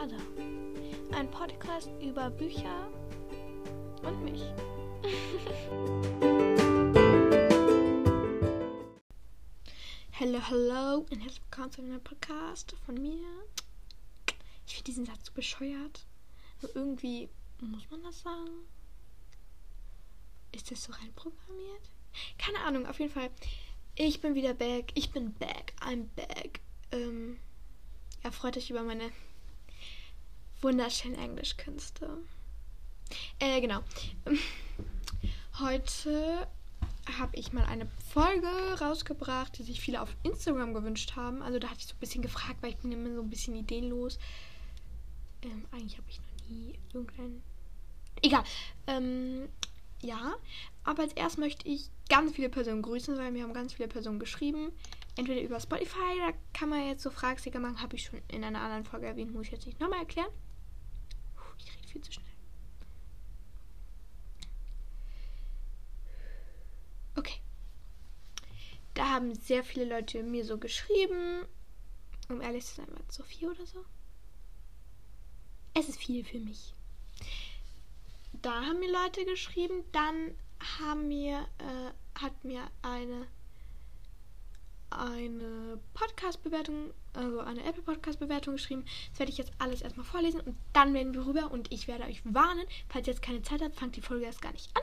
Ada. Ein Podcast über Bücher und mich. Hallo, hallo und herzlich willkommen zu einem Podcast von mir. Ich finde diesen Satz so bescheuert. Nur irgendwie muss man das sagen. Ist das so reinprogrammiert? Keine Ahnung, auf jeden Fall. Ich bin wieder back. Ich bin back. I'm back. Ähm, ja, freut euch über meine wunderschönen Englischkünste. Äh, genau. Heute habe ich mal eine Folge rausgebracht, die sich viele auf Instagram gewünscht haben. Also da hatte ich so ein bisschen gefragt, weil ich bin immer so ein bisschen ideenlos. Ähm, eigentlich habe ich noch nie irgendein... Egal. Ähm, ja, aber als erstes möchte ich ganz viele Personen grüßen, weil mir haben ganz viele Personen geschrieben. Entweder über Spotify, da kann man jetzt so Fragesticker machen, habe ich schon in einer anderen Folge erwähnt, muss ich jetzt nicht nochmal erklären. Viel zu schnell. Okay. Da haben sehr viele Leute mir so geschrieben. Um ehrlich zu sein, war es so viel oder so? Es ist viel für mich. Da haben mir Leute geschrieben. Dann haben mir, äh, hat mir eine eine Podcast-Bewertung, also eine Apple Podcast-Bewertung geschrieben. Das werde ich jetzt alles erstmal vorlesen und dann werden wir rüber und ich werde euch warnen, falls ihr jetzt keine Zeit habt, fangt die Folge erst gar nicht an,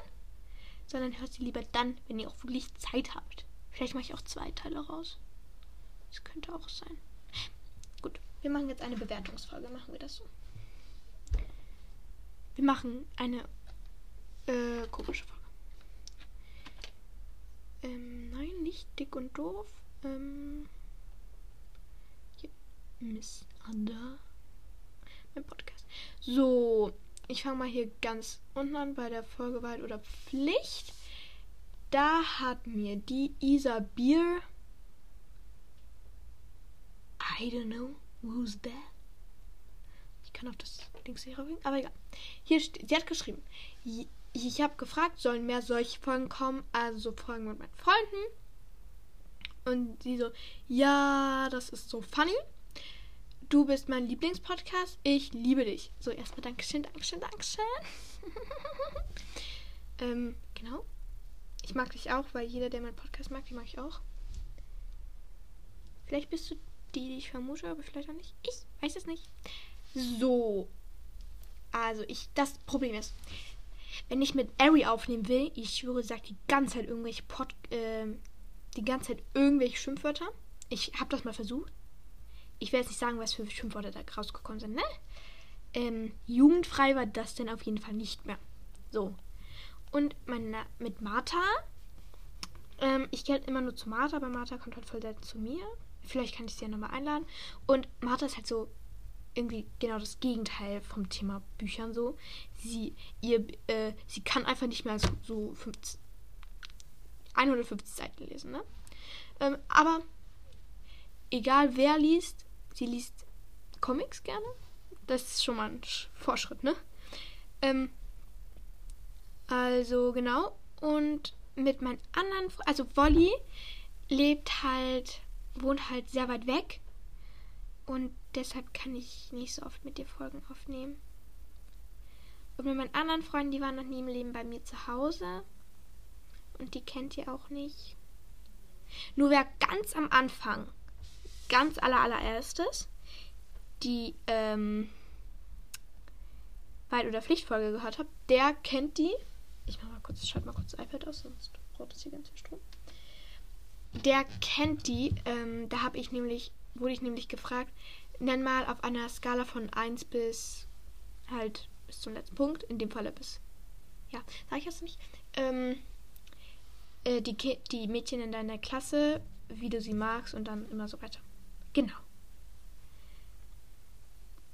sondern hört sie lieber dann, wenn ihr auch wirklich Zeit habt. Vielleicht mache ich auch zwei Teile raus. Das könnte auch sein. Gut, wir machen jetzt eine Bewertungsfolge, machen wir das so. Wir machen eine äh, komische Folge. Ähm, nein, nicht dick und doof. Ähm, hier, Miss Ada. Mein Podcast. So, ich fange mal hier ganz unten an bei der Folge Wahrheit oder Pflicht. Da hat mir die Isa Bier. I don't know who's that. Ich kann auf das Ding hier aber egal. Hier steht, sie hat geschrieben, ich habe gefragt, sollen mehr solche Folgen kommen, also so Folgen mit meinen Freunden. Und sie so, ja, das ist so funny. Du bist mein Lieblingspodcast. Ich liebe dich. So, erstmal Dankeschön, Dankeschön, Dankeschön. ähm, genau. Ich mag dich auch, weil jeder, der meinen Podcast mag, den mag ich auch. Vielleicht bist du die, die ich vermute, aber vielleicht auch nicht. Ich weiß es nicht. So. Also, ich, das Problem ist, wenn ich mit Ari aufnehmen will, ich schwöre, sagt die ganze Zeit irgendwelche Pod, äh, die ganze Zeit irgendwelche Schimpfwörter. Ich habe das mal versucht. Ich werde jetzt nicht sagen, was für Schimpfwörter da rausgekommen sind, ne? Ähm, jugendfrei war das denn auf jeden Fall nicht mehr. So. Und meine, mit Martha, ähm, ich gehe halt immer nur zu Martha, aber Martha kommt halt voll selten zu mir. Vielleicht kann ich sie ja nochmal einladen. Und Martha ist halt so irgendwie genau das Gegenteil vom Thema Büchern so. Sie, ihr, äh, sie kann einfach nicht mehr so, so 50, 150 Seiten lesen, ne? Ähm, aber egal wer liest, sie liest Comics gerne. Das ist schon mal ein Vorschritt, ne? Ähm, also genau. Und mit meinen anderen, also Wolli lebt halt, wohnt halt sehr weit weg. Und deshalb kann ich nicht so oft mit dir Folgen aufnehmen. Und mit meinen anderen Freunden, die waren noch nie im Leben bei mir zu Hause. Und die kennt ihr auch nicht. Nur wer ganz am Anfang, ganz aller allererstes, die ähm, Weit- oder Pflichtfolge gehört hat, der kennt die. Ich mach mal kurz, ich schalte mal kurz das iPad aus, sonst braucht es hier ganz viel Strom. Der kennt die. Ähm, da habe ich nämlich, wurde ich nämlich gefragt, nenn mal auf einer Skala von 1 bis halt bis zum letzten Punkt, in dem Falle bis. Ja, sag ich jetzt nicht. Ähm, äh, die, die Mädchen in deiner Klasse, wie du sie magst und dann immer so weiter. Genau.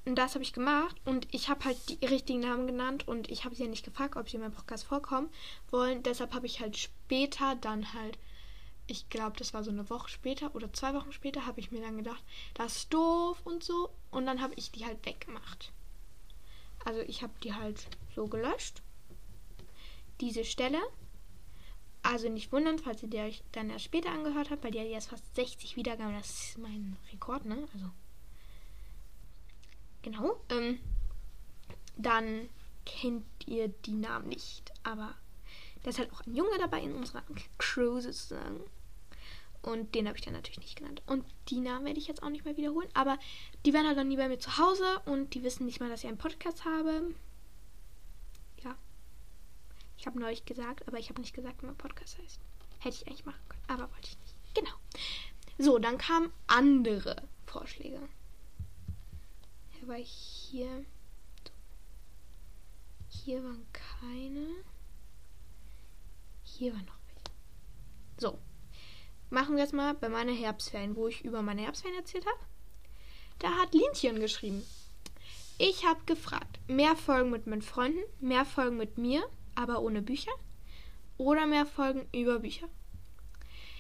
Und das habe ich gemacht und ich habe halt die richtigen Namen genannt und ich habe sie ja nicht gefragt, ob sie in meinem Podcast vorkommen wollen. Deshalb habe ich halt später dann halt, ich glaube, das war so eine Woche später oder zwei Wochen später, habe ich mir dann gedacht, das ist doof und so. Und dann habe ich die halt weggemacht. Also ich habe die halt so gelöscht. Diese Stelle. Also nicht wundern, falls ihr die euch dann erst später angehört habt, weil die hat jetzt fast 60 Wiedergaben. Das ist mein Rekord, ne? Also Genau. Ähm, dann kennt ihr die Namen nicht. Aber da ist halt auch ein Junge dabei in unserer Crew sozusagen. Und den habe ich dann natürlich nicht genannt. Und die Namen werde ich jetzt auch nicht mehr wiederholen. Aber die werden halt dann nie bei mir zu Hause und die wissen nicht mal, dass ich einen Podcast habe. Ich habe neulich gesagt, aber ich habe nicht gesagt, wie mein Podcast heißt. Hätte ich eigentlich machen können, aber wollte ich nicht. Genau. So, dann kamen andere Vorschläge. Hier war ich hier. Hier waren keine. Hier waren noch welche. So. Machen wir es mal bei meinen Herbstferien, wo ich über meine Herbstferien erzählt habe. Da hat Linchen geschrieben. Ich habe gefragt, mehr Folgen mit meinen Freunden, mehr Folgen mit mir, aber ohne Bücher oder mehr Folgen über Bücher.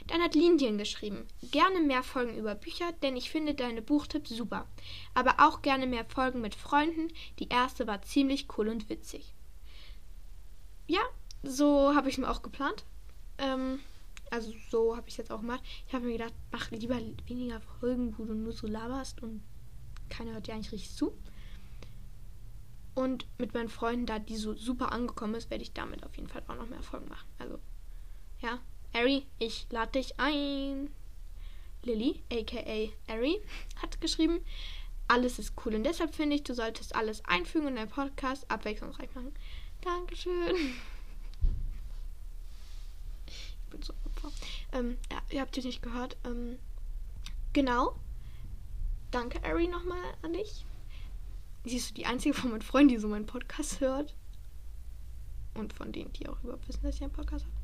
Dann hat Linien geschrieben, gerne mehr Folgen über Bücher, denn ich finde deine Buchtipps super. Aber auch gerne mehr Folgen mit Freunden. Die erste war ziemlich cool und witzig. Ja, so habe ich es mir auch geplant. Ähm, also so habe ich es jetzt auch gemacht. Ich habe mir gedacht, mach lieber weniger Folgen, wo du nur so laberst und keiner hört dir eigentlich richtig zu. Und mit meinen Freunden, da die so super angekommen ist, werde ich damit auf jeden Fall auch noch mehr Folgen machen. Also, ja, Ari, ich lade dich ein. Lilly, aka Ari, hat geschrieben, alles ist cool und deshalb finde ich, du solltest alles einfügen in deinen Podcast abwechslungsreich machen. Dankeschön. Ich bin so Opfer. Ähm, ja, ihr habt es nicht gehört. Ähm, genau. Danke, Ari, nochmal an dich. Siehst du, die einzige von meinen Freunden, die so meinen Podcast hört. Und von denen, die auch überhaupt wissen, dass ich einen Podcast habe.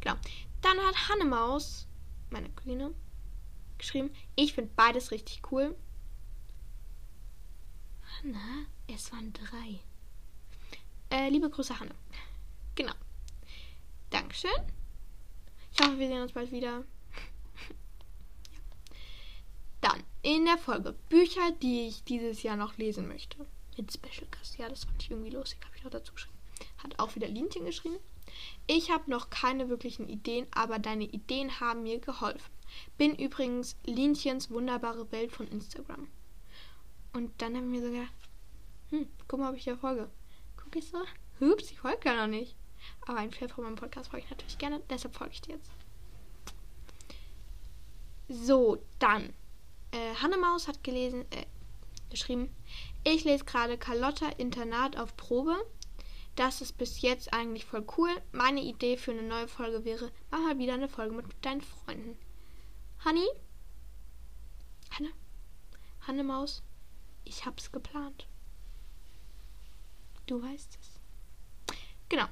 Genau. Dann hat Hannemaus, meine Cousine, geschrieben, ich finde beides richtig cool. Hanna, es waren drei. Äh, liebe Grüße, Hanne. Genau. Dankeschön. Ich hoffe, wir sehen uns bald wieder. Dann in der Folge Bücher, die ich dieses Jahr noch lesen möchte. Mit Special Cast. Ja, das fand ich irgendwie lustig. Habe ich noch dazu geschrieben. Hat auch wieder Linchen geschrieben. Ich habe noch keine wirklichen Ideen, aber deine Ideen haben mir geholfen. Bin übrigens Linchens wunderbare Welt von Instagram. Und dann haben wir so gedacht, hm, guck mal, ob ich hier folge. Guck ich so, hups, ich folge ja noch nicht. Aber ein Fan von meinem Podcast folge ich natürlich gerne, deshalb folge ich dir jetzt. So, dann. Äh, Hannemaus hat gelesen, äh, geschrieben, ich lese gerade Carlotta Internat auf Probe. Das ist bis jetzt eigentlich voll cool. Meine Idee für eine neue Folge wäre, mach mal wieder eine Folge mit deinen Freunden. Honey? Hanne? Hanne Maus? Ich hab's geplant. Du weißt es. Genau.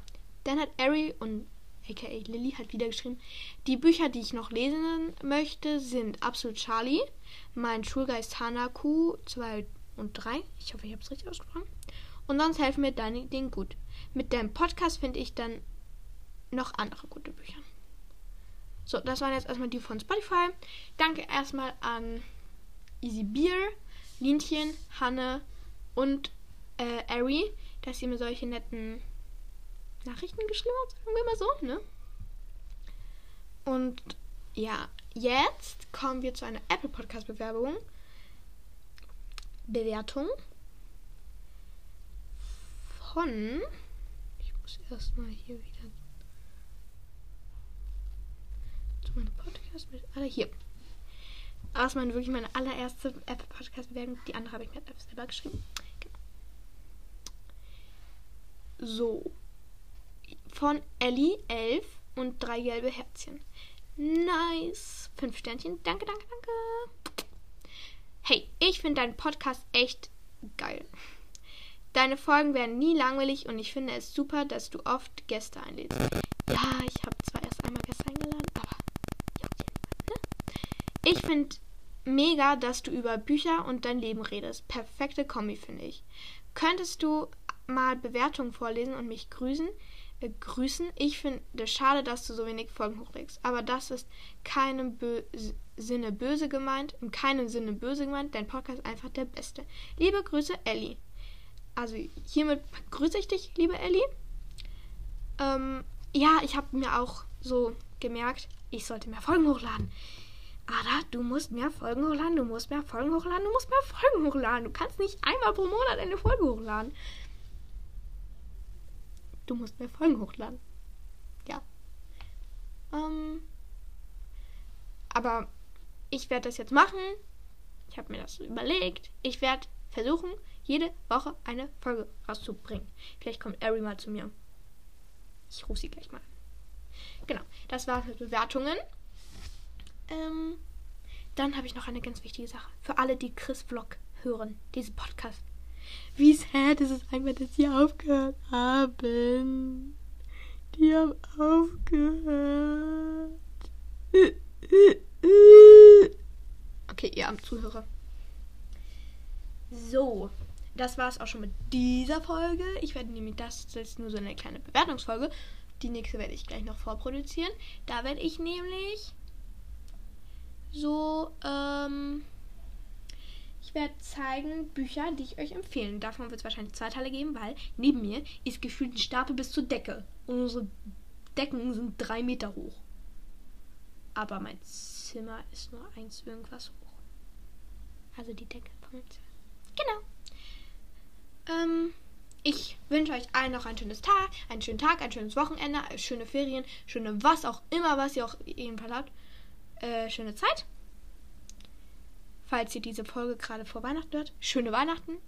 Dann hat Ari und aka Lilly hat wieder geschrieben, die Bücher, die ich noch lesen möchte, sind Absolut Charlie, Mein Schulgeist Hanaku 2 und 3. Ich hoffe, ich habe es richtig ausgesprochen. Und sonst helfen mir deine Ideen gut. Mit deinem Podcast finde ich dann noch andere gute Bücher. So, das waren jetzt erstmal die von Spotify. Danke erstmal an Easy Beer, Linchen, Hanne und äh, Ari, dass ihr mir solche netten Nachrichten geschrieben sagen wir mal so, ne? Und ja, jetzt kommen wir zu einer Apple Podcast Bewerbung. Bewertung von. Ich muss erstmal hier wieder zu meinem Podcast mit. Ah, hier. Erstmal wirklich meine allererste Apple Podcast Bewerbung. Die andere habe ich mir selber geschrieben. Genau. So. Von Ellie 11 und drei gelbe Herzchen. Nice. Fünf Sternchen. Danke, danke, danke. Hey, ich finde deinen Podcast echt geil. Deine Folgen werden nie langweilig und ich finde es super, dass du oft Gäste einlädst. Ja, ich habe zwar erst einmal Gäste eingeladen, aber ne? Ich finde mega, dass du über Bücher und dein Leben redest. Perfekte Kombi, finde ich. Könntest du mal Bewertungen vorlesen und mich grüßen? Grüßen. Ich finde es schade, dass du so wenig Folgen hochlegst. Aber das ist keinem Bö Sinne böse gemeint. In keinem Sinne böse gemeint. Dein Podcast ist einfach der beste. Liebe Grüße, Ellie also hiermit grüße ich dich, liebe Ellie. Ähm, ja, ich habe mir auch so gemerkt, ich sollte mehr Folgen hochladen. Ada, du musst mehr Folgen hochladen, du musst mehr Folgen hochladen, du musst mehr Folgen hochladen. Du kannst nicht einmal pro Monat eine Folge hochladen. Du musst mehr Folgen hochladen. Ja. Ähm, aber ich werde das jetzt machen. Ich habe mir das überlegt. Ich werde versuchen, jede Woche eine Folge rauszubringen. Vielleicht kommt Ari mal zu mir. Ich rufe sie gleich mal an. Genau, das war's mit Bewertungen. Ähm, dann habe ich noch eine ganz wichtige Sache. Für alle, die Chris Vlog hören, diesen Podcast. Wie sad ist es einfach, dass sie aufgehört haben. Die haben aufgehört. Okay, ihr am Zuhörer. So, das war es auch schon mit dieser Folge. Ich werde nämlich das, ist nur so eine kleine Bewertungsfolge. Die nächste werde ich gleich noch vorproduzieren. Da werde ich nämlich so, ähm, ich werde zeigen Bücher, die ich euch empfehlen. Davon wird es wahrscheinlich zwei Teile geben, weil neben mir ist gefühlt ein Stapel bis zur Decke. Und unsere Decken sind drei Meter hoch. Aber mein Zimmer ist nur eins irgendwas hoch. Also die Decke von meinem Zimmer. Genau. Ähm, ich wünsche euch allen noch ein schönes Tag, einen schönen Tag, ein schönes Wochenende, schöne Ferien, schöne was auch immer, was ihr auch jedenfalls habt. Äh, schöne Zeit. Falls ihr diese Folge gerade vor Weihnachten hört, schöne Weihnachten.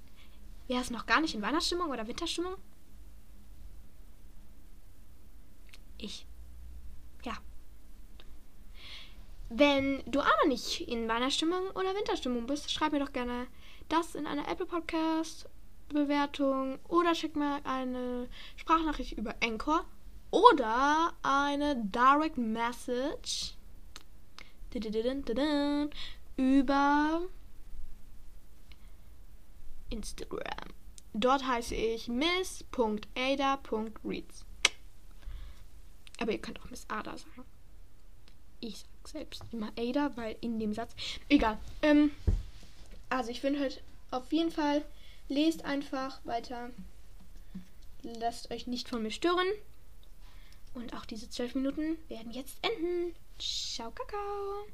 Wer ist noch gar nicht in Weihnachtsstimmung oder Winterstimmung? Ich. Ja. Wenn du noch nicht in Weihnachtsstimmung oder Winterstimmung bist, schreib mir doch gerne das in einer Apple Podcast Bewertung oder schick mir eine Sprachnachricht über Anchor oder eine Direct Message über Instagram. Dort heiße ich miss.ada.reads. Aber ihr könnt auch Miss Ada sagen. Ich sag selbst immer Ada, weil in dem Satz. Egal. Ähm, also ich finde halt auf jeden Fall, lest einfach weiter. Lasst euch nicht von mir stören. Und auch diese zwölf Minuten werden jetzt enden. Ciao, Kakao.